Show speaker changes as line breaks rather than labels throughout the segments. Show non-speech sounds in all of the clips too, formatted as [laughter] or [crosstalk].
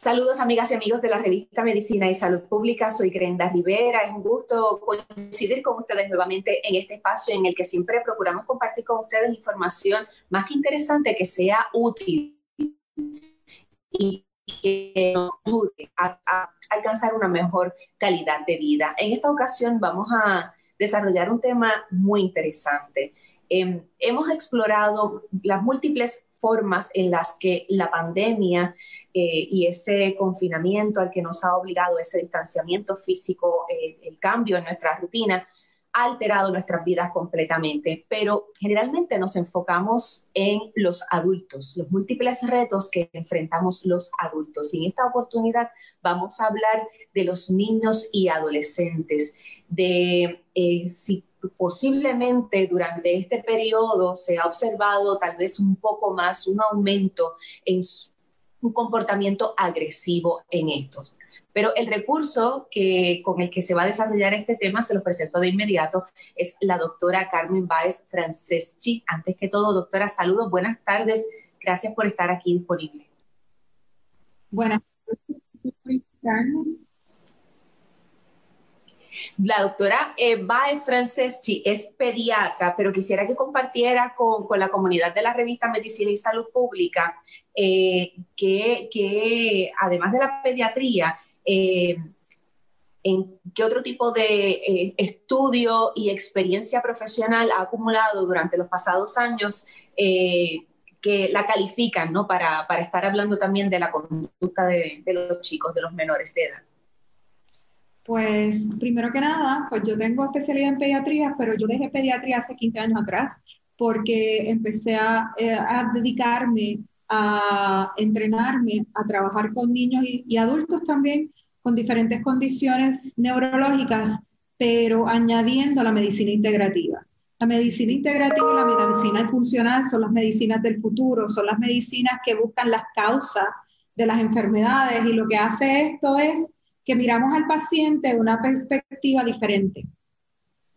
Saludos amigas y amigos de la revista Medicina y Salud Pública, soy Grenda Rivera, es un gusto coincidir con ustedes nuevamente en este espacio en el que siempre procuramos compartir con ustedes información más que interesante, que sea útil y que nos ayude a, alcanzar una mejor calidad de vida. En esta ocasión vamos a desarrollar un tema muy interesante. Em, hemos explorado las múltiples formas en las que la pandemia eh, y ese confinamiento al que nos ha obligado, ese distanciamiento físico, eh, el cambio en nuestra rutina, ha alterado nuestras vidas completamente, pero generalmente nos enfocamos en los adultos, los múltiples retos que enfrentamos los adultos. Y en esta oportunidad vamos a hablar de los niños y adolescentes, de eh, si posiblemente durante este periodo se ha observado tal vez un poco más un aumento en un comportamiento agresivo en estos. Pero el recurso que, con el que se va a desarrollar este tema, se lo presento de inmediato, es la doctora Carmen Báez Franceschi. Antes que todo, doctora, saludos, buenas tardes. Gracias por estar aquí disponible.
Buenas tardes, Carmen.
La doctora Baez Franceschi es pediatra, pero quisiera que compartiera con, con, la comunidad de la revista Medicina y Salud Pública eh, que, que, además de la pediatría, eh, en qué otro tipo de eh, estudio y experiencia profesional ha acumulado durante los pasados años que la califican ¿no? para, para, estar hablando también de la conducta de, de, los chicos, de los menores de edad.
Pues primero que nada, pues yo tengo especialidad en pediatría, pero yo dejé pediatría hace 15 años atrás porque empecé a, a dedicarme a entrenarme, a trabajar con niños y, y adultos también con diferentes condiciones neurológicas, pero añadiendo la medicina integrativa. La medicina integrativa y la medicina funcional son las medicinas del futuro, son las medicinas que buscan las causas de las enfermedades y lo que hace esto es que miramos al paciente de una perspectiva diferente.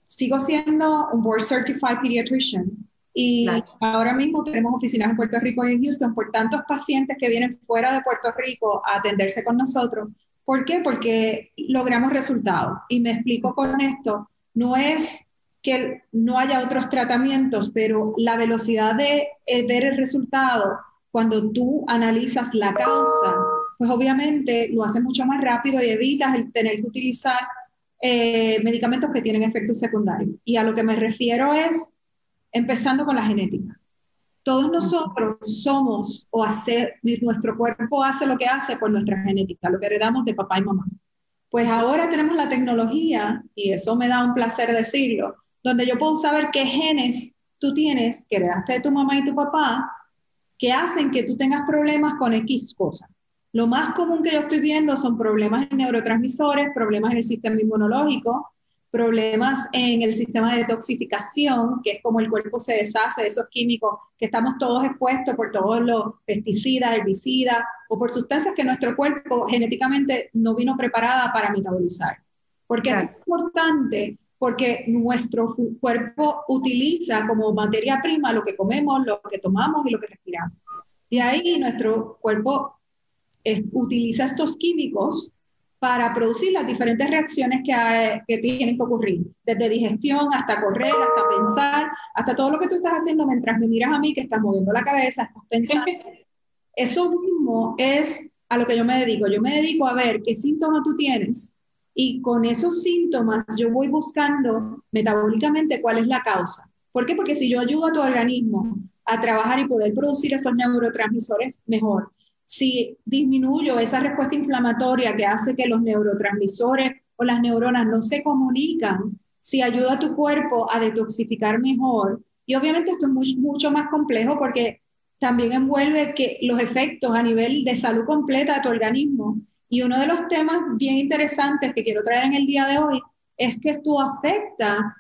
Sigo siendo un board certified pediatrician, y ahora mismo tenemos oficinas en Puerto Rico y en Houston por tantos pacientes que vienen fuera de Puerto Rico a atenderse con nosotros. ¿Por qué? Porque logramos resultados. Y me explico con esto. No es que no haya otros tratamientos, pero la velocidad de eh, ver el resultado cuando tú analizas la causa, pues obviamente lo hace mucho más rápido y evitas el tener que utilizar eh, medicamentos que tienen efectos secundarios. Y a lo que me refiero es empezando con la genética. Todos nosotros somos o hacer, nuestro cuerpo hace lo que hace por nuestra genética, lo que heredamos de papá y mamá. Pues ahora tenemos la tecnología, y eso me da un placer decirlo, donde yo puedo saber qué genes tú tienes que heredaste de tu mamá y tu papá que hacen que tú tengas problemas con X cosas. Lo más común que yo estoy viendo son problemas en neurotransmisores, problemas en el sistema inmunológico, problemas en el sistema de detoxificación, que es como el cuerpo se deshace de esos químicos que estamos todos expuestos por todos los pesticidas, herbicidas o por sustancias que nuestro cuerpo genéticamente no vino preparada para metabolizar. Porque es importante porque nuestro cuerpo utiliza como materia prima lo que comemos, lo que tomamos y lo que respiramos. De ahí nuestro cuerpo utiliza estos químicos para producir las diferentes reacciones que, que, tienen que ocurrir, desde digestión hasta correr, hasta pensar, hasta todo lo que tú estás haciendo mientras me miras a mí, que estás moviendo la cabeza, estás pensando. [laughs] Eso mismo es a lo que yo me dedico. Yo me dedico a ver qué síntomas tú tienes y con esos síntomas yo voy buscando metabólicamente cuál es la causa. ¿Por qué? Porque si yo ayudo a tu organismo a trabajar y poder producir esos neurotransmisores mejor, si disminuyo esa respuesta inflamatoria que hace que los neurotransmisores o las neuronas no se comunican, si ayudo a tu cuerpo a detoxificar mejor, y obviamente esto es mucho más complejo porque también envuelve que los efectos a nivel de salud completa de tu organismo. Y uno de los temas bien interesantes que quiero traer en el día de hoy es que esto afecta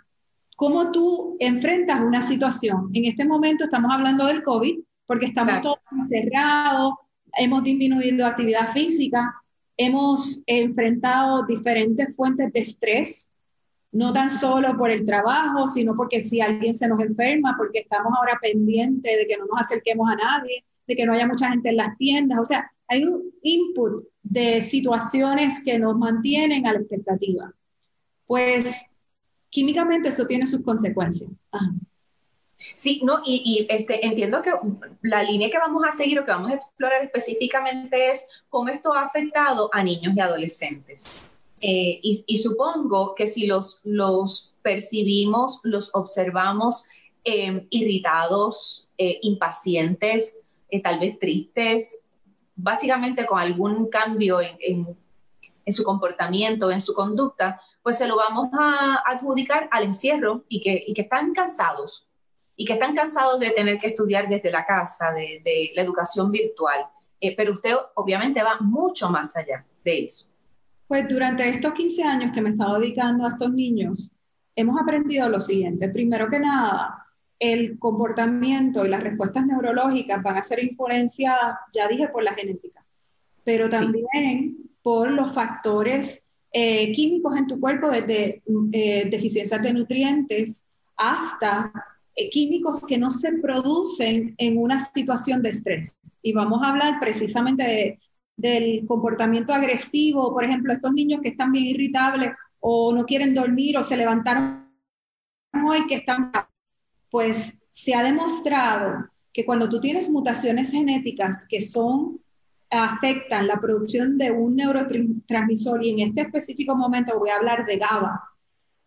cómo tú enfrentas una situación. En este momento estamos hablando del COVID porque estamos todos encerrados, hemos disminuido actividad física, hemos enfrentado diferentes fuentes de estrés, no tan solo por el trabajo, sino porque si alguien se nos enferma, porque estamos ahora pendientes de que no nos acerquemos a nadie, de que no haya mucha gente en las tiendas. O sea, hay un input de situaciones que nos mantienen a la expectativa. Pues químicamente eso tiene sus consecuencias.
Sí, no, y, este, entiendo que la línea que vamos a seguir o que vamos a explorar específicamente es cómo esto ha afectado a niños y adolescentes. Eh, y, supongo que si los, percibimos, los observamos em, irritados, eh, impacientes, eh, tal vez tristes, básicamente con algún cambio en, su comportamiento, en su conducta, pues se lo vamos a adjudicar al encierro y que están cansados y que están cansados de tener que estudiar desde la casa, de, la educación virtual. Eh, pero usted obviamente va mucho más allá de eso.
Pues durante estos 15 años que me he estado dedicando a estos niños, hemos aprendido lo siguiente. Primero que nada, el comportamiento y las respuestas neurológicas van a ser influenciadas, ya dije, por la genética, pero también por los factores eh, químicos en tu cuerpo, desde eh, deficiencias de nutrientes hasta químicos que no se producen en una situación de estrés. Y vamos a hablar precisamente del comportamiento agresivo, por ejemplo, estos niños que están bien irritables o no quieren dormir o se levantaron hoy que están, pues se ha demostrado que cuando tú tienes mutaciones genéticas que son afectan la producción de un neurotransmisor y en este específico momento voy a hablar de GABA,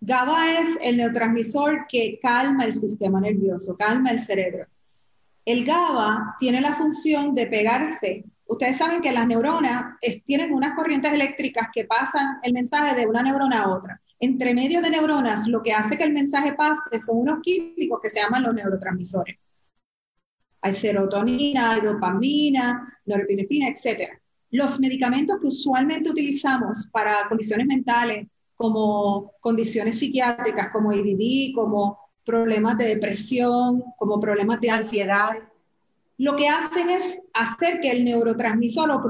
GABA es el neurotransmisor que calma el sistema nervioso, calma el cerebro. El GABA tiene la función de pegarse. Ustedes saben que las neuronas tienen unas corrientes eléctricas que pasan el mensaje de una neurona a otra. Entre medio de neuronas, lo que hace que el mensaje pase son unos químicos que se llaman los neurotransmisores. Hay serotonina, hay dopamina, norepinefrina, etc. Los medicamentos que usualmente utilizamos para condiciones mentales, como condiciones psiquiátricas, como IBD, como problemas de depresión, como problemas de ansiedad. Lo que hacen es hacer que el neurotransmisor o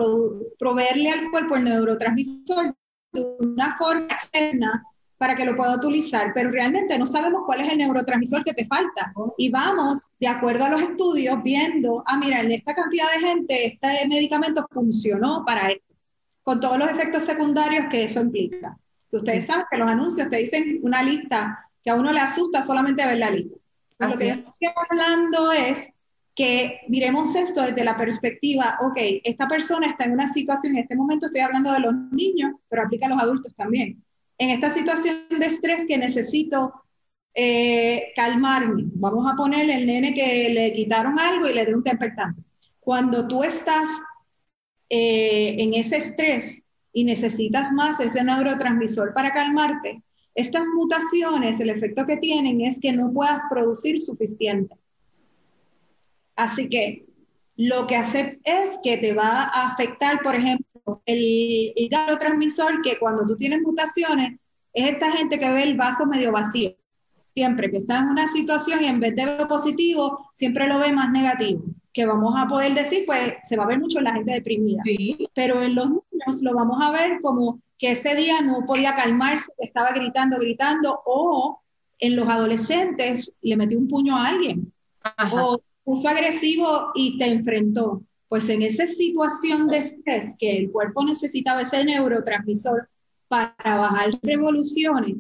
proveerle al cuerpo el neurotransmisor de una forma externa para que lo pueda utilizar, pero realmente no sabemos cuál es el neurotransmisor que te falta. Y vamos, de acuerdo a los estudios, viendo, ah, mira, en esta cantidad de gente este medicamento funcionó para esto, con todos los efectos secundarios que eso implica ustedes saben que los anuncios te dicen una lista que a uno le asusta solamente ver la lista. lo que yo estoy hablando es que miremos esto desde la perspectiva, ok, esta persona está en una situación, en este momento estoy hablando de los niños, pero aplica a los adultos también. En esta situación de estrés que necesito eh, calmarme, vamos a poner el nene que le quitaron algo y le dé un tempertante. Cuando tú estás eh, en ese estrés, y necesitas más ese neurotransmisor para calmarte, estas mutaciones, el efecto que tienen es que no puedas producir suficiente. Así que lo que hace es que te va a afectar, por ejemplo, el, el neurotransmisor, que cuando tú tienes mutaciones, es esta gente que ve el vaso medio vacío. Siempre que está en una situación y en vez de ver positivo, siempre lo ve más negativo. Que vamos a poder decir, pues se va a ver mucho en la gente deprimida. Sí. Pero en los lo vamos a ver como que ese día no podía calmarse, estaba gritando, gritando, o en los adolescentes le metió un puño a alguien, o puso agresivo y te enfrentó. Pues en esa situación de estrés que el cuerpo necesitaba ese neurotransmisor para bajar revoluciones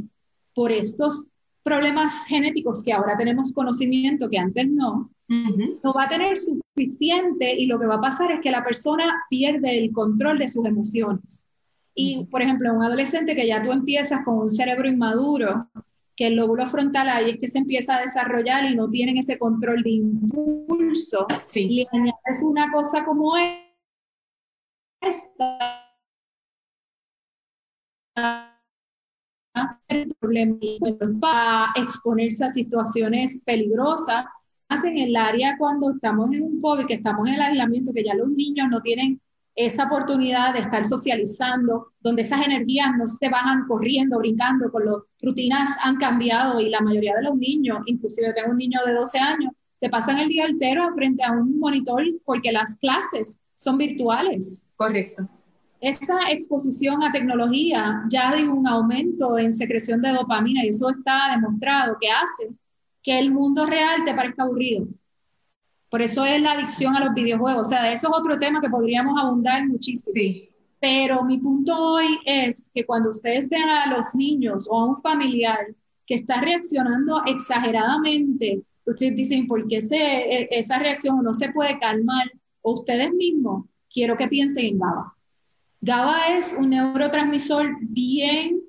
por estos problemas genéticos que ahora tenemos conocimiento que antes no, no va a tener suficiente y lo que va a pasar es que la persona pierde el control de sus emociones. Y, por ejemplo, un adolescente que ya tú empiezas con un cerebro inmaduro, que el lóbulo frontal ahí es que se empieza a desarrollar y no tienen ese control de impulso, sí. y añades una cosa como esta, para exponerse a situaciones peligrosas en el área cuando estamos en un COVID, que estamos en el aislamiento, que ya los niños no tienen esa oportunidad de estar socializando, donde esas energías no se van corriendo, brincando, con las rutinas han cambiado y la mayoría de los niños, inclusive tengo un niño de 12 años, se pasan el día entero frente a un monitor porque las clases son virtuales.
Correcto.
Esa exposición a tecnología ya hay un aumento en secreción de dopamina y eso está demostrado que hace que el mundo real te parezca aburrido. Por eso es la adicción a los videojuegos. O sea, eso es otro tema que podríamos abundar muchísimo. Sí. Pero mi punto hoy es que cuando ustedes vean a los niños o a un familiar que está reaccionando exageradamente, ustedes dicen, ¿por qué e, esa reacción no se puede calmar? O ustedes mismos, quiero que piensen en GABA. GABA es un neurotransmisor bien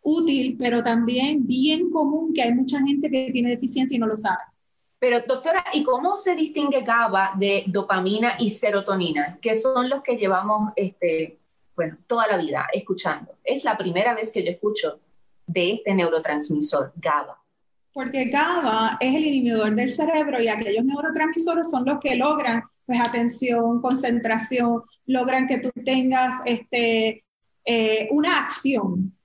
útil, pero también bien común, que hay mucha gente que tiene deficiencia y no lo sabe.
Pero doctora, ¿y cómo se distingue GABA de dopamina y serotonina, que son los que llevamos, este, bueno, toda la vida escuchando? Es la primera vez que yo escucho de este neurotransmisor, GABA.
Porque GABA es el inhibidor del cerebro y aquellos neurotransmisores son los que logran pues atención, concentración, logran que tú tengas este, eh, una acción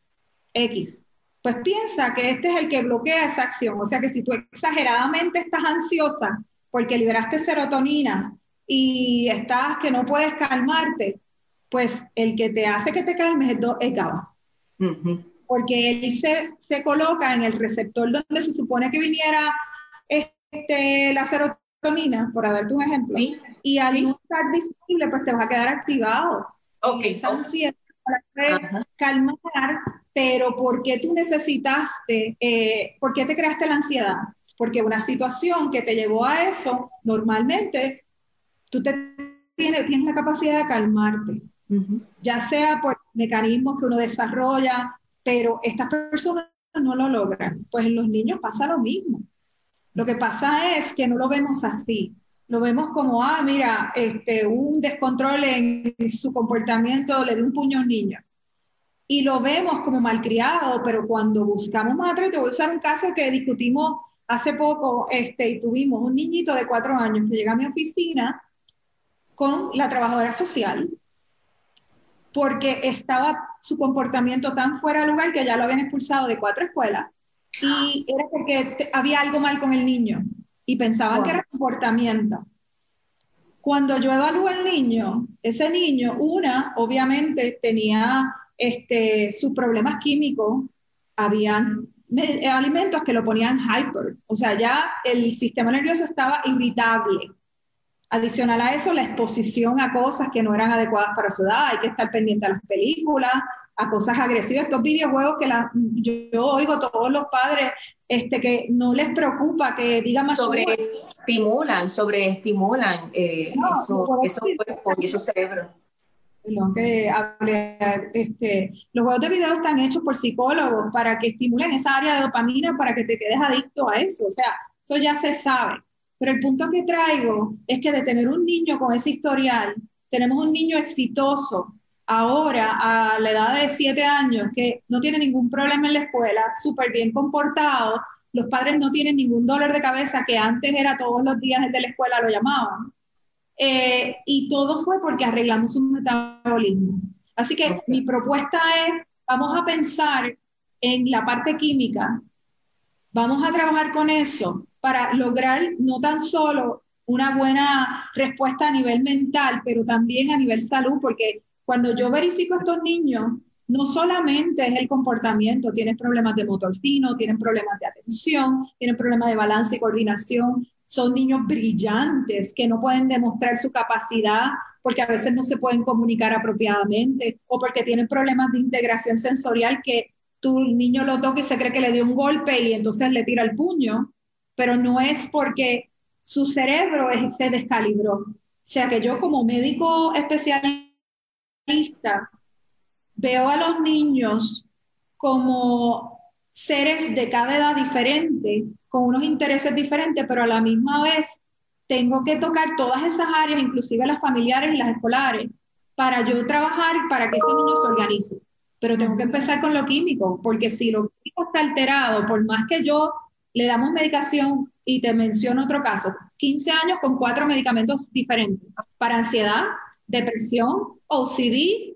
X pues piensa que este es el que bloquea esa acción. O sea que si tú exageradamente estás ansiosa porque liberaste serotonina y estás que no puedes calmarte, pues el que te hace que te calmes es, GABA. Porque él se, se, coloca en el receptor donde se supone que viniera este, la serotonina, por darte un ejemplo, y al no estar disponible, pues te vas a quedar activado.
Ok. Esa
ansiedad para calmar pero ¿por qué tú necesitaste, eh, por qué te creaste la ansiedad? Porque una situación que te llevó a eso, normalmente tú te, tienes, tienes la capacidad de calmarte, ya sea por mecanismos que uno desarrolla, pero estas personas no lo logran. Pues en los niños pasa lo mismo. Lo que pasa es que no lo vemos así. Lo vemos como, ah, mira, este, un descontrol en su comportamiento, le dio un puño a un niño y lo vemos como malcriado, pero cuando buscamos atrás, te voy a usar un caso que discutimos hace poco, este, y tuvimos un niñito de cuatro años que llega a mi oficina con la trabajadora social, porque estaba su comportamiento tan fuera de lugar que ya lo habían expulsado de cuatro escuelas, y era porque había algo mal con el niño, y pensaban que era comportamiento. Cuando yo evalúo al niño, ese niño, una, obviamente tenía este, sus problemas químicos, habían alimentos que lo ponían hyper, o sea, ya el sistema nervioso estaba irritable. Adicional a eso, la exposición a cosas que no eran adecuadas para su edad, hay que estar pendiente a las películas, a cosas agresivas, estos videojuegos que la, yo, oigo todos los padres este, que no les preocupa que diga más
sobreestimulan, sobreestimulan eh, eso, esos cuerpos y esos cerebros
que este, los juegos de video están hechos por psicólogos para que estimulen esa área de dopamina para que te quedes adicto a eso. O sea, eso ya se sabe. Pero el punto que traigo es que de tener un niño con ese historial, tenemos un niño exitoso ahora a la edad de siete años que no tiene ningún problema en la escuela, súper bien comportado, los padres no tienen ningún dolor de cabeza que antes era todos los días el de la escuela lo llamaban. Eh, y todo fue porque arreglamos un metabolismo. Así que mi propuesta es, vamos a pensar en la parte química, vamos a trabajar con eso para lograr no tan solo una buena respuesta a nivel mental, pero también a nivel salud, porque cuando yo verifico a estos niños, no solamente es el comportamiento, tienen problemas de motor fino, tienen problemas de atención, tienen problemas de balance y coordinación, son niños brillantes que no pueden demostrar su capacidad porque a veces no se pueden comunicar apropiadamente o porque tienen problemas de integración sensorial que tu niño lo toca y se cree que le dio un golpe y entonces le tira el puño, pero no es porque su cerebro se descalibró. O sea que yo como médico especialista veo a los niños como seres de cada edad diferente con unos intereses diferentes, pero a la misma vez tengo que tocar todas esas áreas, inclusive las familiares y las escolares, para yo trabajar para que ese niño se organice. Pero tengo que empezar con lo químico, porque si lo químico está alterado, por más que yo le damos medicación, y te menciono otro caso, 15 años con cuatro medicamentos diferentes, para ansiedad, depresión, OCD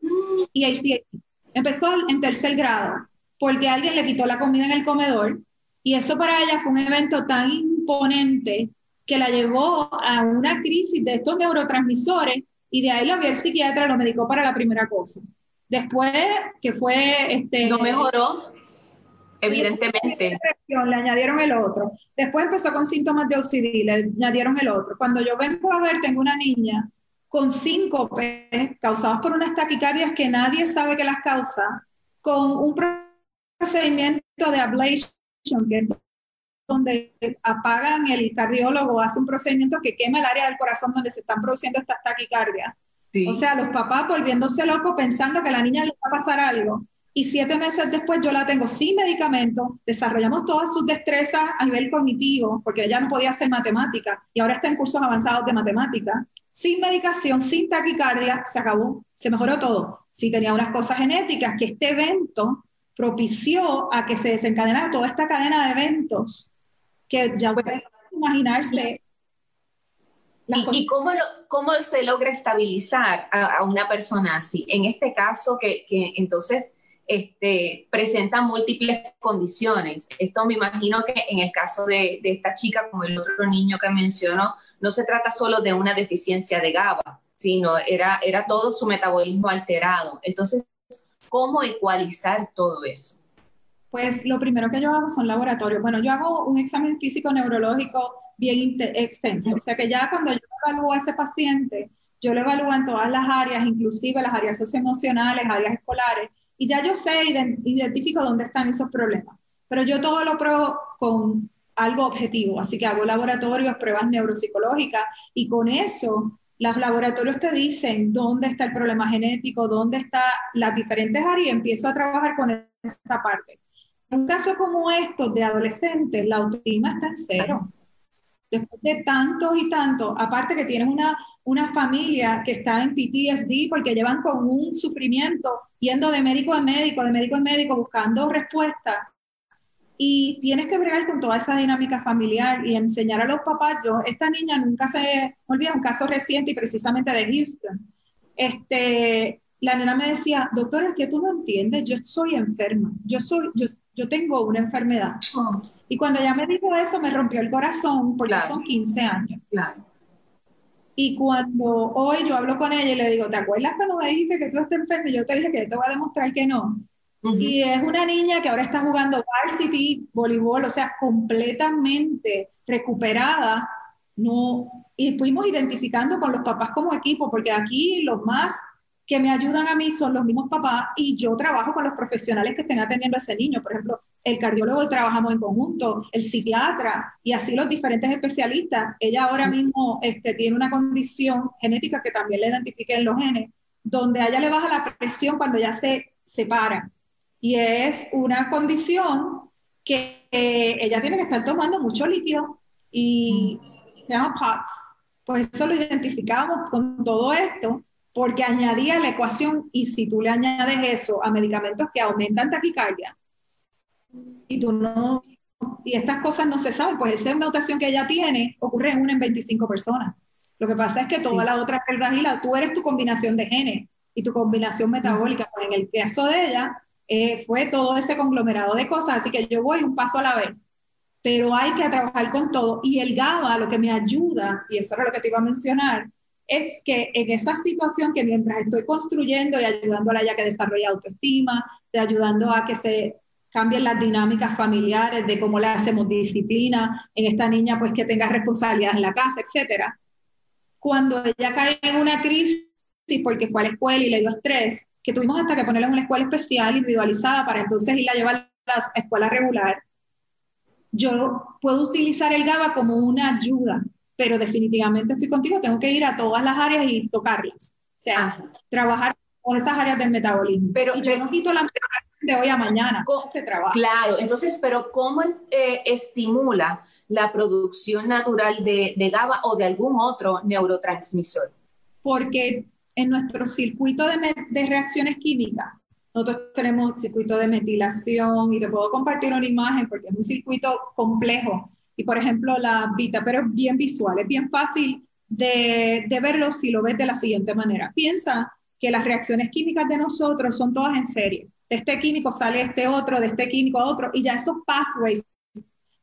y HDHD. Empezó en tercer grado porque alguien le quitó la comida en el comedor y eso para ella fue un evento tan imponente que la llevó a una crisis de estos neurotransmisores y de ahí lo vio el psiquiatra, lo medicó para la primera cosa. Después que fue... Este,
no mejoró, evidentemente.
Le añadieron el otro. Después empezó con síntomas de OCD, le añadieron el otro. Cuando yo vengo a ver, tengo una niña con síncopes causadas por unas taquicardias que nadie sabe que las causa, con un procedimiento de ablation, que es donde apagan el cardiólogo, hace un procedimiento que quema el área del corazón donde se están produciendo estas taquicardias. O sea, los papás volviéndose locos pensando que a la niña le va a pasar algo. Y siete meses después yo la tengo sin medicamento, desarrollamos todas sus destrezas a nivel cognitivo, porque ella no podía hacer matemática y ahora está en cursos avanzados de matemática. Sin medicación, sin taquicardia, se acabó, se mejoró todo. Sí tenía unas cosas genéticas que este evento propició a que se desencadenara toda esta cadena de eventos que ya pueden imaginarse.
¿Y, cómo, cómo, se logra estabilizar a, una persona así? En este caso, que, que entonces este, presenta múltiples condiciones. Esto me imagino que en el caso de, de, esta chica, como el otro niño que mencionó, no se trata solo de una deficiencia de GABA, sino era, era todo su metabolismo alterado. Entonces, ¿cómo ecualizar todo eso?
Pues lo primero que yo hago son laboratorios. Bueno, yo hago un examen físico neurológico bien extenso. O sea que ya cuando yo evalúo a ese paciente, yo lo evalúo en todas las áreas, inclusive las áreas socioemocionales, áreas escolares, y ya yo sé, identifico dónde están esos problemas. Pero yo todo lo pruebo con algo objetivo, así que hago laboratorios, pruebas neuropsicológicas, y con eso los laboratorios te dicen dónde está el problema genético, dónde están las diferentes áreas, y empiezo a trabajar con esa parte. En un caso como estos de adolescentes, la autoestima está en cero. Después de tantos y tantos, aparte que tienes una, una familia que está en PTSD porque llevan con un sufrimiento yendo de médico a médico, de médico a médico, buscando respuestas. Y tienes que bregar con toda esa dinámica familiar y enseñar a los papás. Yo, esta niña nunca se olvida un caso reciente y precisamente de Houston. Este, la nena me decía, doctora, es que tú no entiendes, yo soy enferma, yo, soy, yo, yo tengo una enfermedad. Oh. Y cuando ella me dijo eso, me rompió el corazón, porque son 15 años.
Claro.
Y cuando hoy yo hablo con ella y le digo, ¿te acuerdas cuando me dijiste que tú estás enferma? Y yo te dije que te voy a demostrar que no. Y es una niña que ahora está jugando varsity, voleibol, o sea, completamente recuperada. No, y fuimos identificando con los papás como equipo, porque aquí los más que me ayudan a mí son los mismos papás y yo trabajo con los profesionales que estén atendiendo a ese niño. Por ejemplo, el cardiólogo trabajamos en conjunto, el psiquiatra y así los diferentes especialistas. Ella ahora mismo este, tiene una condición genética que también le identifique en los genes, donde a ella le baja la presión cuando ya se separa. Y es una condición que ella tiene que estar tomando mucho líquido y se llama POTS. Pues eso lo identificamos con todo esto porque añadía la ecuación y si tú le añades eso a medicamentos que aumentan taquicardia y tú no y estas cosas no se saben, pues esa mutación que ella tiene ocurre en una en 25 personas. Lo que pasa es que toda la otra la tú eres tu combinación de genes y tu combinación metabólica. Pues en el caso de ella eh, fue todo ese conglomerado de cosas, así que yo voy un paso a la vez. Pero hay que trabajar con todo. Y el GABA lo que me ayuda, y eso era lo que te iba a mencionar, es que en esa situación que mientras estoy construyendo y ayudando a la ya que desarrolla autoestima, de ayudando a que se cambien las dinámicas familiares, de cómo le hacemos disciplina en esta niña, pues que tenga responsabilidad en la casa, etcétera. Cuando ella cae en una crisis porque fue a la escuela y le dio estrés, que tuvimos hasta que ponerla en una escuela especial, individualizada, para entonces irla a llevar a la escuela regular, yo puedo utilizar el GABA como una ayuda pero definitivamente estoy contigo, tengo que ir a todas las áreas y tocarlas. O sea, trabajar con esas áreas del metabolismo. Pero y yo no quito la de hoy a mañana, ¿cómo se trabaja?
Claro, entonces, pero ¿cómo eh, estimula la producción natural de, de GABA o de algún otro neurotransmisor?
Porque en nuestro circuito de, de reacciones químicas, nosotros tenemos circuito de metilación y te puedo compartir una imagen porque es un circuito complejo y por ejemplo la Vita, pero es bien visual, es bien fácil de, de verlo si lo ves de la siguiente manera. Piensa que las reacciones químicas de nosotros son todas en serie. De este químico sale este otro, de este químico a otro, y ya esos pathways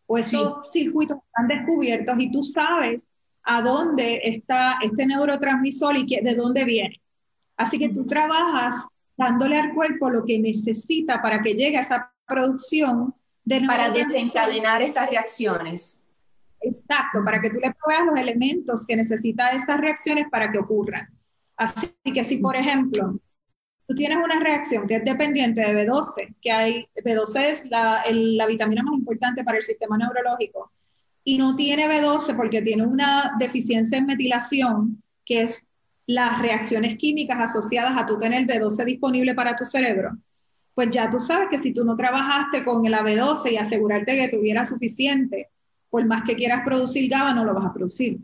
o esos circuitos están descubiertos y tú sabes a dónde está este neurotransmisor y de dónde viene. Así que tú trabajas dándole al cuerpo lo que necesita para que llegue a esa producción
de Para desencadenar estas reacciones.
Exacto, para que tú le proveas los elementos que necesita esas reacciones para que ocurran. Así que si, por ejemplo, tú tienes una reacción que es dependiente de B12, que hay, B12 es la, la vitamina más importante para el sistema neurológico, y no tiene B12 porque tiene una deficiencia en metilación, que es las reacciones químicas asociadas a tú tener B12 disponible para tu cerebro, pues ya tú sabes que si tú no trabajaste con el B12 y asegurarte que tuviera suficiente, por más que quieras producir GABA, no lo vas a producir.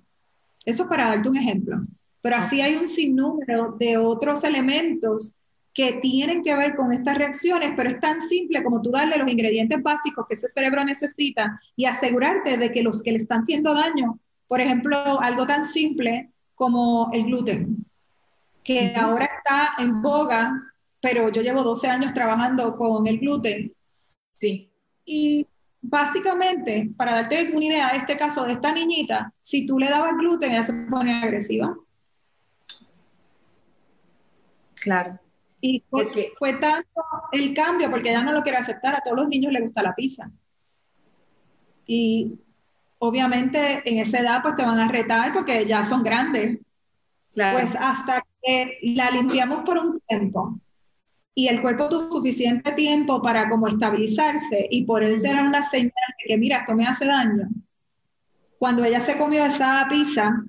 Eso es para darte un ejemplo. Pero así hay un sinnúmero de otros elementos que tienen que ver con estas reacciones, pero es tan simple como tú darle los ingredientes básicos que ese cerebro necesita y asegurarte de que los que le están haciendo daño, por ejemplo, algo tan simple como el gluten, que ahora está en boga, pero yo llevo 12 años trabajando con el gluten.
Sí.
Y básicamente, para darte una idea, este caso de esta niñita, si tú le dabas gluten, ella se pone agresiva.
Claro.
Y fue, fue tanto el cambio, porque ella no lo quiere aceptar, a todos los niños les gusta la pizza. Y obviamente en esa edad pues te van a retar porque ya son grandes. Pues hasta que la limpiamos por un tiempo y el cuerpo tuvo suficiente tiempo para como estabilizarse y por él dar una señal de que mira, esto me hace daño. Cuando ella se comió esa pizza,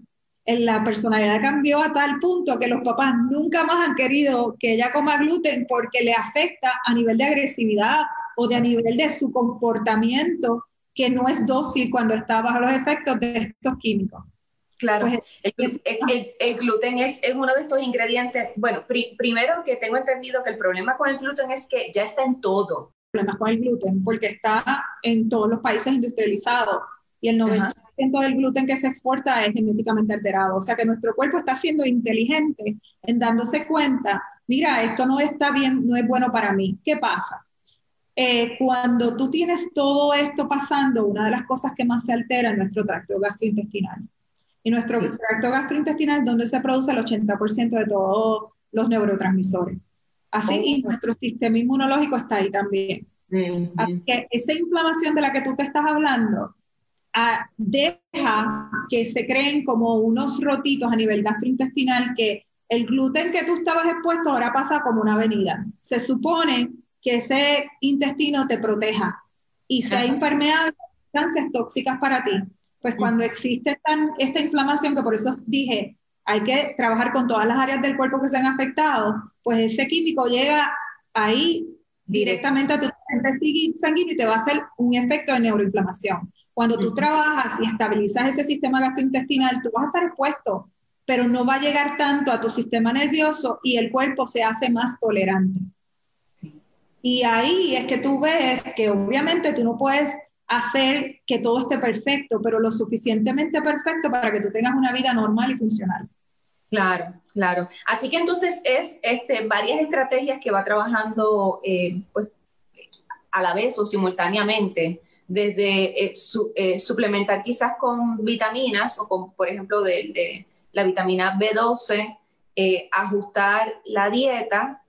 la personalidad cambió a tal punto que los papás nunca más han querido que ella coma gluten porque le afecta a nivel de agresividad o de a nivel de su comportamiento que no es dócil cuando está bajo los efectos de estos químicos.
Claro, pues, el, gluten es, uno de estos ingredientes. Bueno, primero que tengo entendido que el problema con el gluten es que ya está en todo.
El problema con el gluten, porque está en todos los países industrializados y el 90% del gluten que se exporta es genéticamente alterado. O sea que nuestro cuerpo está siendo inteligente en dándose cuenta, mira, esto no está bien, no es bueno para mí. ¿Qué pasa? Eh, cuando tú tienes todo esto pasando, una de las cosas que más se altera es nuestro tracto gastrointestinal. Y nuestro tracto gastrointestinal es donde se produce el 80% de todos los neurotransmisores. Así, y oh. nuestro sistema inmunológico está ahí también. Así que esa inflamación de la que tú te estás hablando ah, deja que se creen como unos rotitos a nivel gastrointestinal que el gluten que tú estabas expuesto ahora pasa como una avenida. Se supone que ese intestino te proteja y sea impermeable a sustancias tóxicas para ti. Pues cuando existe esta inflamación, que por eso dije, hay que trabajar con todas las áreas del cuerpo que se han afectado, pues ese químico llega ahí directamente a tu sanguíneo y te va a hacer un efecto de neuroinflamación. Cuando tú trabajas y estabilizas ese sistema gastrointestinal, tú vas a estar expuesto, pero no va a llegar tanto a tu sistema nervioso y el cuerpo se hace más tolerante. Y ahí es que tú ves que obviamente tú no puedes hacer que todo esté perfecto, pero lo suficientemente perfecto para que tú tengas una vida normal y funcional.
Claro, claro. Así que entonces es este, varias estrategias que va trabajando eh, pues, a la vez o simultáneamente, desde eh, eh, suplementar quizás con vitaminas o con, por ejemplo, de la vitamina B12, ajustar la dieta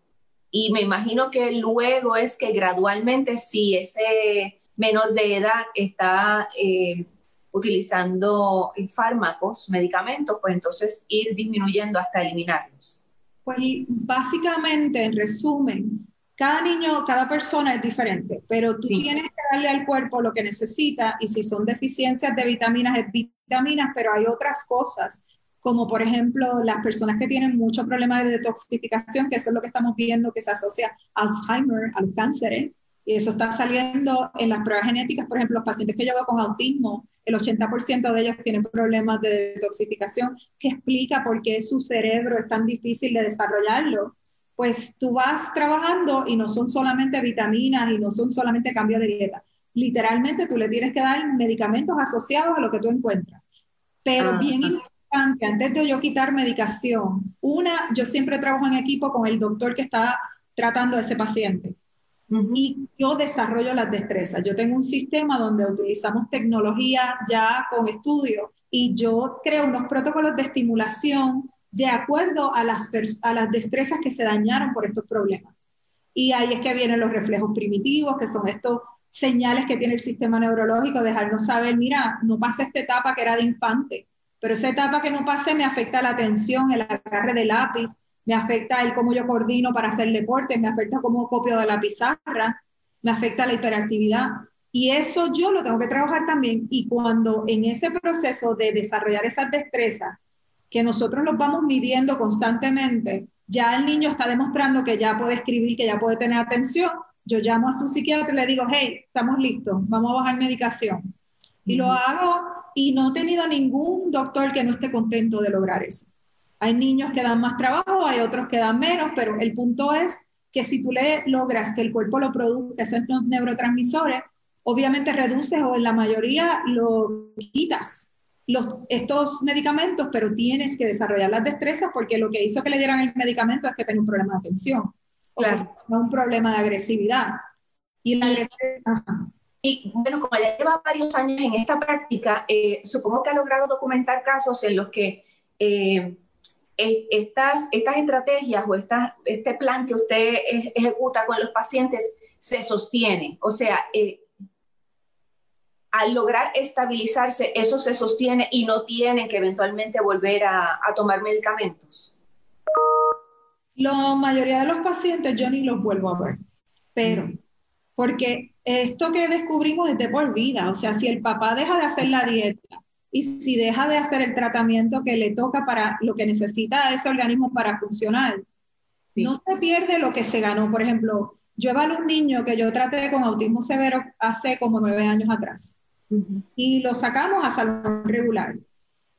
y me imagino que luego es que gradualmente, si ese menor de edad está eh, utilizando fármacos, medicamentos, pues entonces ir disminuyendo hasta eliminarlos.
Pues básicamente, en resumen, cada niño, cada persona es diferente, pero tú tienes que darle al cuerpo lo que necesita y si son deficiencias de vitaminas, es vitaminas, pero hay otras cosas como por ejemplo las personas que tienen muchos problemas de detoxificación, que eso es lo que estamos viendo que se asocia a Alzheimer, al cáncer, y eso está saliendo en las pruebas genéticas, por ejemplo, los pacientes que yo veo con autismo, el 80% de ellos tienen problemas de detoxificación, que explica por qué su cerebro es tan difícil de desarrollarlo. Pues tú vas trabajando y no son solamente vitaminas y no son solamente cambios de dieta. Literalmente tú le tienes que dar medicamentos asociados a lo que tú encuentras. Pero bien que antes de yo quitar medicación, una, yo siempre trabajo en equipo con el doctor que está tratando a ese paciente. Y yo desarrollo las destrezas. Yo tengo un sistema donde utilizamos tecnología ya con estudio y yo creo unos protocolos de estimulación de acuerdo a las, a las destrezas que se dañaron por estos problemas. Y ahí es que vienen los reflejos primitivos, que son estos señales que tiene el sistema neurológico, dejarnos saber, mira, no pasa esta etapa que era de infante, pero esa etapa que no pase me afecta la atención, el agarre de lápiz, me afecta el cómo yo coordino para hacer deporte, me afecta cómo copio de la pizarra, me afecta la hiperactividad. Y eso yo lo tengo que trabajar también. Y cuando en ese proceso de desarrollar esas destrezas, que nosotros los vamos midiendo constantemente, ya el niño está demostrando que ya puede escribir, que ya puede tener atención, yo llamo a su psiquiatra y le digo, hey, estamos listos, vamos a bajar medicación. Y lo hago y no he tenido ningún doctor que no esté contento de lograr eso. Hay niños que dan más trabajo, hay otros que dan menos, pero el punto es que si tú le logras que el cuerpo lo produzca, esos neurotransmisores, obviamente reduces o en la mayoría lo quitas los, estos medicamentos, pero tienes que desarrollar las destrezas porque lo que hizo que le dieran el medicamento es que tenía un problema de atención, claro. no un problema de agresividad. Y la agresividad,
y bueno, como ya lleva varios años en esta práctica, eh, supongo que ha logrado documentar casos en los que eh, estas, estas estrategias o este plan que usted ejecuta con los pacientes se sostiene. O sea, eh, al lograr estabilizarse, eso se sostiene y no tienen que eventualmente volver a, a tomar medicamentos.
La mayoría de los pacientes yo ni los vuelvo a ver, pero porque esto que descubrimos es de por vida, o sea, si el papá deja de hacer la dieta, y si deja de hacer el tratamiento que le toca para lo que necesita ese organismo para funcionar, no se pierde lo que se ganó. Por ejemplo, yo evalué un niño que yo traté con autismo severo hace como nueve años atrás y lo sacamos a salón regular.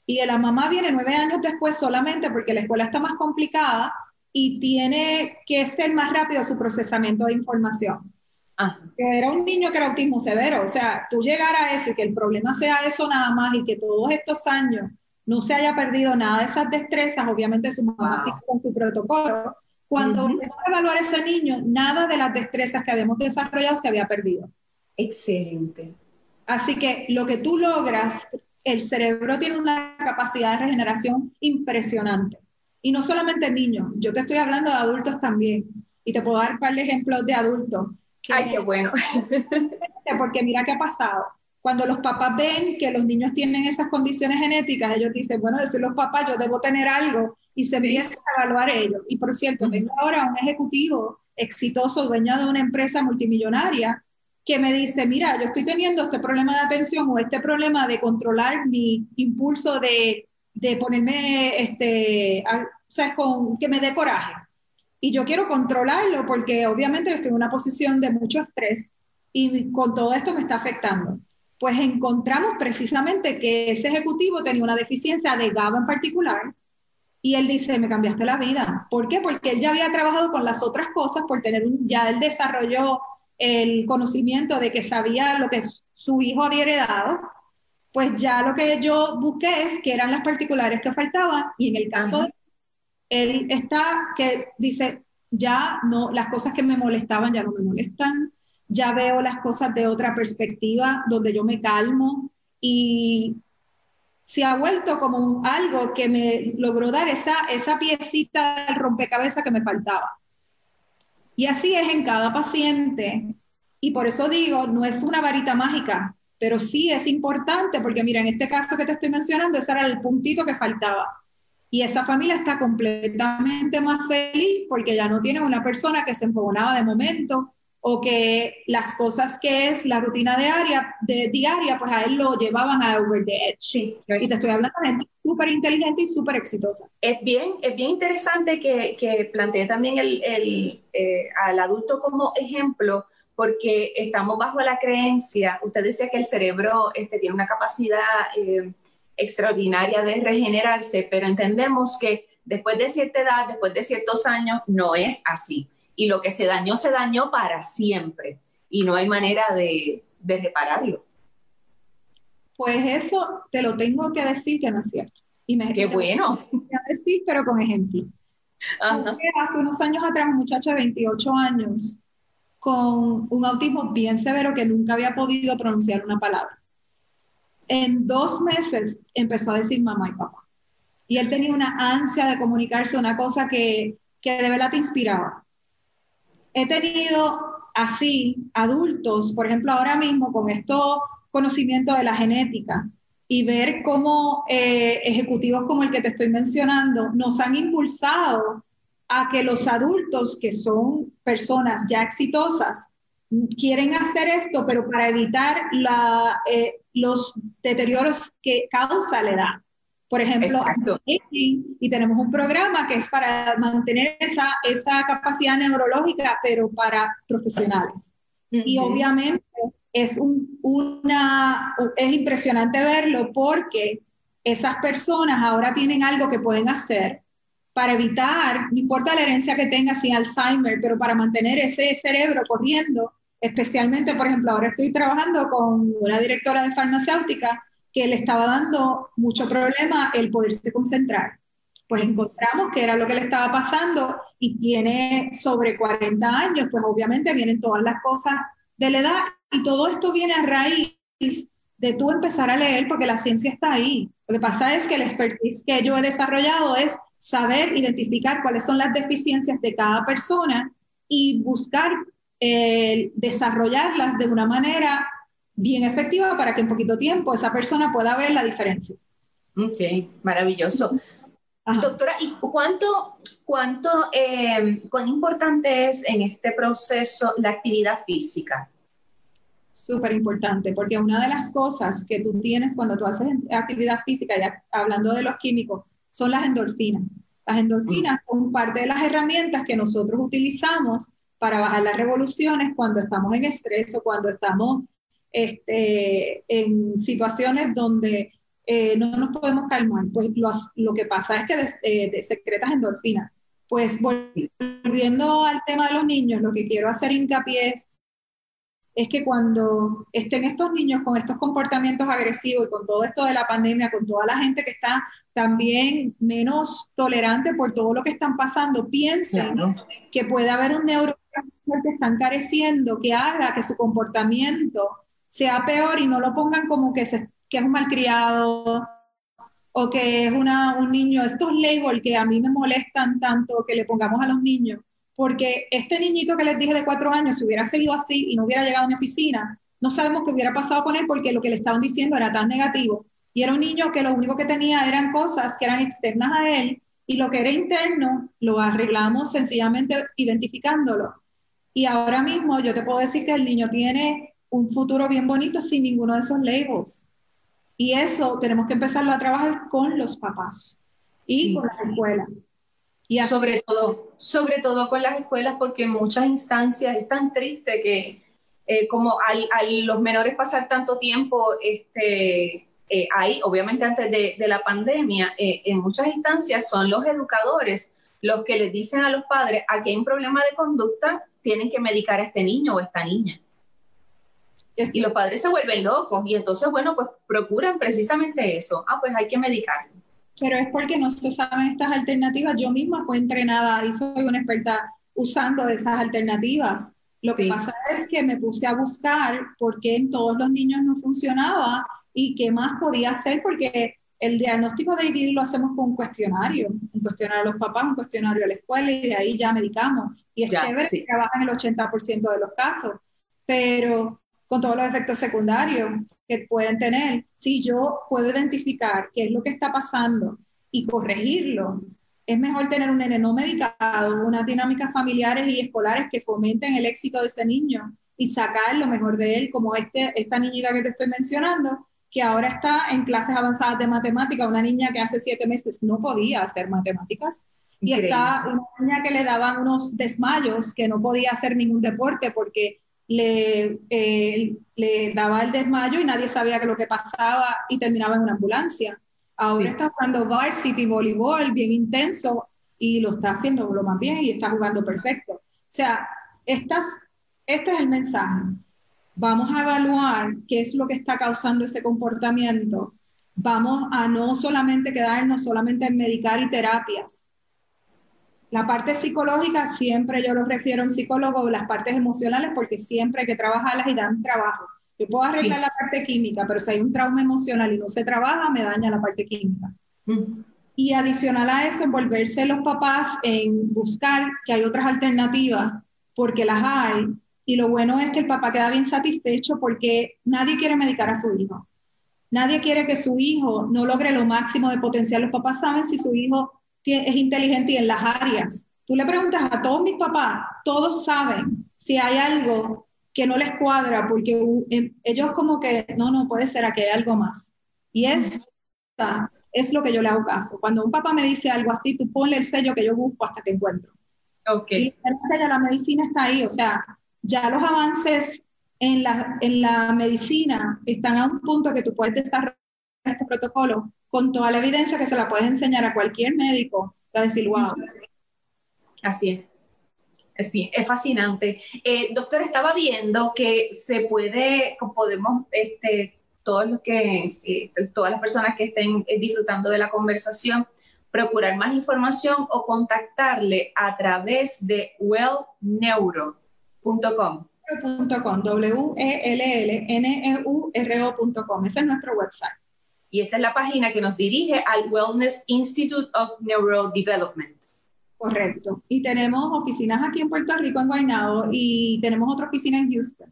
Y la mamá viene nueve años después solamente porque la escuela está más complicada y tiene que ser más rápido su procesamiento de información. Que era un niño que era autismo severo, o sea, tú llegar a eso y que el problema sea eso nada más y que todos estos años no se haya perdido nada de esas destrezas, obviamente su mamá wow. con su protocolo. Cuando uh a evaluar a ese niño, nada de las destrezas que habíamos desarrollado se había perdido.
Excelente.
Así que lo que tú logras, el cerebro tiene una capacidad de regeneración impresionante. Y no solamente niños, yo te estoy hablando de adultos también. Y te puedo dar un par de ejemplos de adultos
Ay, qué bueno. [laughs]
Porque mira qué ha pasado. Cuando los papás ven que los niños tienen esas condiciones genéticas, ellos dicen, bueno, yo soy los papás, yo debo tener algo, y se empiezan a evaluar ellos. Y por cierto, tengo ahora un ejecutivo exitoso, dueño de una empresa multimillonaria, que me dice, mira, yo estoy teniendo este problema de atención o este problema de controlar mi impulso de, de ponerme, este, o sea, con, que me dé coraje y yo quiero controlarlo porque obviamente estoy en una posición de mucho estrés y con todo esto me está afectando. Pues encontramos precisamente que ese ejecutivo tenía una deficiencia de GABA en particular y él dice, me cambiaste la vida. ¿Por qué? Porque él ya había trabajado con las otras cosas por tener un, ya él desarrolló el conocimiento de que sabía lo que su hijo había heredado, pues ya lo que yo busqué es que eran las particulares que faltaban y en el caso de él está que dice, ya no, las cosas que me molestaban ya no me molestan, ya veo las cosas de otra perspectiva, donde yo me calmo y se ha vuelto como algo que me logró dar esa, esa piecita del rompecabezas que me faltaba. Y así es en cada paciente. Y por eso digo, no es una varita mágica, pero sí es importante, porque mira, en este caso que te estoy mencionando, ese era el puntito que faltaba y esa familia está completamente más feliz porque ya no tiene una persona que se enfogonaba de momento o que las cosas que es la rutina diaria, de, diaria pues a él lo llevaban a over the edge. Sí. Y te estoy hablando de gente súper inteligente y súper exitosa.
Es bien, es bien interesante que, que plantee también el, el, eh, al adulto como ejemplo porque estamos bajo la creencia, usted decía que el cerebro este, tiene una capacidad... Eh, extraordinaria de regenerarse, pero entendemos que después de cierta edad, después de ciertos años, no es así. Y lo que se dañó, se dañó para siempre. Y no hay manera de, de repararlo.
Pues eso te lo tengo que decir que no es cierto. Y me,
Qué bueno.
decir, pero con ejemplo. Hace unos años atrás, un muchacho de 28 años con un autismo bien severo que nunca había podido pronunciar una palabra. En dos meses empezó a decir mamá y papá. Y él tenía una ansia de comunicarse, una cosa que, que de verdad te inspiraba. He tenido así adultos, por ejemplo, ahora mismo con esto conocimiento de la genética y ver cómo eh, ejecutivos como el que te estoy mencionando nos han impulsado a que los adultos que son personas ya exitosas quieren hacer esto, pero para evitar eh, los deterioros que causa la edad. Por ejemplo, y tenemos un programa que es para mantener esa, esa capacidad neurológica, pero para profesionales. Y obviamente es, un, una, es impresionante verlo porque esas personas ahora tienen algo que pueden hacer para evitar, no importa la herencia que tenga, si Alzheimer, pero para mantener ese cerebro corriendo, especialmente, por ejemplo, ahora estoy trabajando con una directora de farmacéutica que le estaba dando mucho problema el poderse concentrar. Pues encontramos que era lo que le estaba pasando y tiene sobre 40 años, pues obviamente vienen todas las cosas de la edad y todo esto viene a raíz de tú empezar a leer porque la ciencia está ahí. Lo que pasa es que el expertise que yo he desarrollado es saber identificar cuáles son las deficiencias de cada persona y buscar eh, desarrollarlas de una manera bien efectiva para que en poquito tiempo esa persona pueda ver la diferencia.
Ok, maravilloso. Doctora, ¿y cuánto, cuánto, eh, cuán importante es en este proceso la actividad física?
Súper importante, porque una de las cosas que tú tienes cuando tú haces actividad física, ya hablando de los químicos, son las endorfinas. Las endorfinas son parte de las herramientas que nosotros utilizamos para bajar las revoluciones cuando estamos en estrés o cuando estamos este, en situaciones donde eh, no nos podemos calmar, pues lo, que pasa es que de, secretas endorfinas. Pues volviendo al tema de los niños, lo que quiero hacer hincapié es, es que cuando estén estos niños con estos comportamientos agresivos y con todo esto de la pandemia, con toda la gente que está también menos tolerante por todo lo que están pasando, piensen que puede haber un neurotransmisor que están careciendo, que haga que su comportamiento sea peor y no lo pongan como que, es un malcriado o que es una, un niño, estos labels que a mí me molestan tanto que le pongamos a los niños, porque este niñito que les dije de cuatro años, si hubiera seguido así y no hubiera llegado a mi oficina, no sabemos qué hubiera pasado con él porque lo que le estaban diciendo era tan negativo. Y era un niño que lo único que tenía eran cosas que eran externas a él y lo que era interno lo arreglamos sencillamente identificándolo. Y ahora mismo yo te puedo decir que el niño tiene un futuro bien bonito sin ninguno de esos labels. Y eso tenemos que empezarlo a trabajar con los papás y con las escuelas.
Y sobre todo, sobre todo con las escuelas, porque en muchas instancias es tan triste que eh, como al, los menores pasar tanto tiempo este, eh, ahí, obviamente antes de, la pandemia, eh, en muchas instancias son los educadores los que les dicen a los padres, aquí hay un problema de conducta, tienen que medicar a este niño o esta niña. Y los padres se vuelven locos y entonces, bueno, pues procuran precisamente eso. Ah, pues hay que medicarlo.
Pero es porque no se saben estas alternativas. Yo misma fui entrenada y soy una experta usando esas alternativas. Lo que pasa es que me puse a buscar por qué en todos los niños no funcionaba y qué más podía hacer, porque el diagnóstico de IDIL lo hacemos con un cuestionario, un cuestionario a los papás, un cuestionario a la escuela y de ahí ya medicamos. Y es chévere que trabaja en el 80% de los casos. Pero con todos los efectos secundarios que pueden tener. Si yo puedo identificar qué es lo que está pasando y corregirlo, es mejor tener un nene no medicado, unas dinámicas familiares y escolares que fomenten el éxito de ese niño y sacar lo mejor de él, como este, esta niñita que te estoy mencionando, que ahora está en clases avanzadas de matemática, una niña que hace siete meses no podía hacer matemáticas, y está una niña que le daban unos desmayos, que no podía hacer ningún deporte porque le, eh, le daba el desmayo y nadie sabía que lo que pasaba y terminaba en una ambulancia. Ahora está jugando varsity voleibol bien intenso y lo está haciendo lo más bien y está jugando perfecto. O sea, estas, este es el mensaje. Vamos a evaluar qué es lo que está causando ese comportamiento. vamos a no solamente quedarnos solamente en medicar y terapias. La parte psicológica siempre yo lo refiero a un psicólogo, las partes emocionales, porque siempre hay que trabajarlas y dan trabajo. Yo puedo arreglar la parte química, pero si hay un trauma emocional y no se trabaja, me daña la parte química. Y adicional a eso, envolverse los papás en buscar que hay otras alternativas, porque las hay. Y lo bueno es que el papá queda bien satisfecho porque nadie quiere medicar a su hijo. Nadie quiere que su hijo no logre lo máximo de potencial. Los papás saben si su hijo es inteligente y en las áreas. Tú le preguntas a todos mis papás, todos saben si hay algo que no les cuadra, porque em, ellos como que, no, no puede ser, aquí hay algo más. Y es, es lo que yo le hago caso. Cuando un papá me dice algo así, tú ponle el sello que yo busco hasta que encuentro.
Ok.
Y ya la medicina está ahí, o sea, ya los avances en la, en la medicina están a un punto que tú puedes desarrollar este protocolo con toda la evidencia que se la puedes enseñar a cualquier médico para decir, wow.
Así es. Sí, es fascinante. Eh, doctor, estaba viendo que se puede, podemos, este, todos los que, eh, todas las personas que estén eh, disfrutando de la conversación, procurar más información o contactarle a través de wellneuro.com.
W-E-L-L-N-E-U-R-O.com. Ese es nuestro website.
Y esa es la página que nos dirige al Wellness Institute of Neurodevelopment.
Correcto. Y tenemos oficinas aquí en Puerto Rico, en Guaynabo, y tenemos otra oficina en Houston.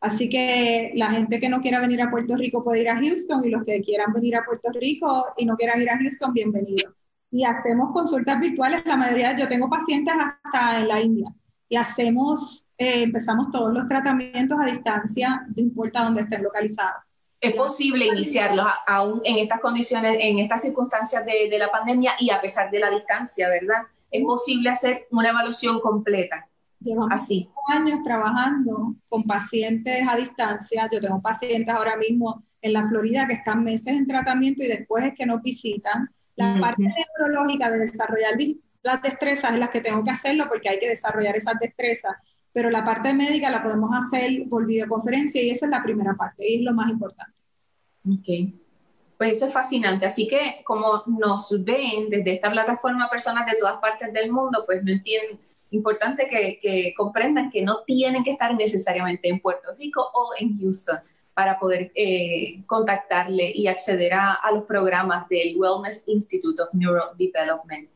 Así que la gente que no quiera venir a Puerto Rico puede ir a Houston y los que quieran venir a Puerto Rico y no quieran ir a Houston, bienvenidos. Y hacemos consultas virtuales, la mayoría, yo tengo pacientes hasta en la India y hacemos, eh, empezamos todos los tratamientos a distancia, no importa dónde estén localizados.
Es posible iniciarlos aún en estas condiciones, en estas circunstancias de, de la pandemia y a pesar de la distancia, ¿verdad? Es posible hacer una evaluación completa.
Llevamos
así.
años trabajando con pacientes a distancia. Yo tengo pacientes ahora mismo en la Florida que están meses en tratamiento y después es que nos visitan. La parte neurológica de desarrollar las destrezas es la que tengo que hacerlo porque hay que desarrollar esas destrezas, pero la parte médica la podemos hacer por videoconferencia y esa es la primera parte y es lo más importante.
Ok. Pues eso es fascinante. Así que como nos ven desde esta plataforma personas de todas partes del mundo, pues no entienden, importante que, comprendan que no tienen que estar necesariamente en Puerto Rico o en Houston para poder eh, contactarle y acceder a, los programas del Wellness Institute of Neurodevelopment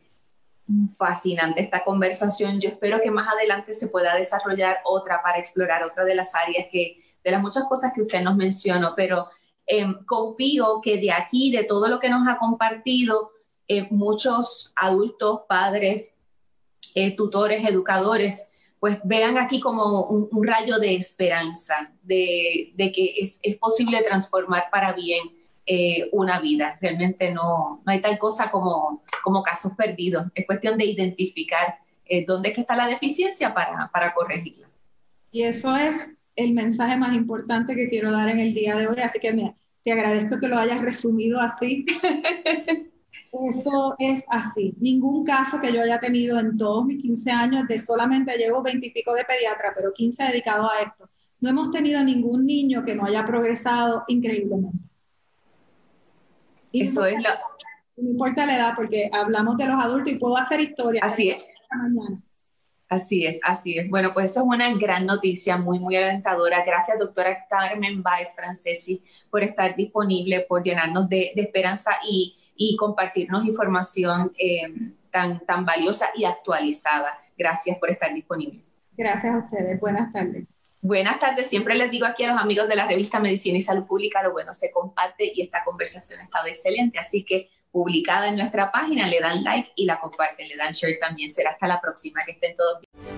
fascinante esta conversación. Yo espero que más adelante se pueda desarrollar otra para explorar otra de las áreas que, de las muchas cosas que usted nos mencionó, pero eh, confío que de aquí, de todo lo que nos ha compartido, eh, muchos adultos, padres, eh, tutores, educadores, pues vean aquí como un, rayo de esperanza, de, que es posible transformar para bien eh, una vida. Realmente no, no hay tal cosa como, como casos perdidos. Es cuestión de identificar eh, dónde es que está la deficiencia para, para corregirla.
Y eso es el mensaje más importante que quiero dar en el día de hoy. Así que mira, te agradezco que lo hayas resumido así. [laughs] Eso es así. Ningún caso que yo haya tenido en todos mis 15 años, de solamente llevo 20 y pico de pediatra, pero 15 dedicados a esto. No hemos tenido ningún niño que no haya progresado increíblemente.
Eso es la...
No importa la edad, porque hablamos de los adultos y puedo hacer historia.
Así es. Así es, así es. Bueno, pues eso es una gran noticia, muy, muy alentadora. Gracias, doctora Carmen Baez Francesi, por estar disponible, por llenarnos de, de esperanza y, y, compartirnos información eh, tan, tan valiosa y actualizada. Gracias por estar disponible.
Gracias a ustedes. Buenas tardes.
Buenas tardes, siempre les digo aquí a los amigos de la revista Medicina y Salud Pública, lo bueno se comparte y esta conversación ha estado excelente, así que publicada en nuestra página, le dan like y la comparten, le dan share también. Será hasta la próxima, que estén todos bien.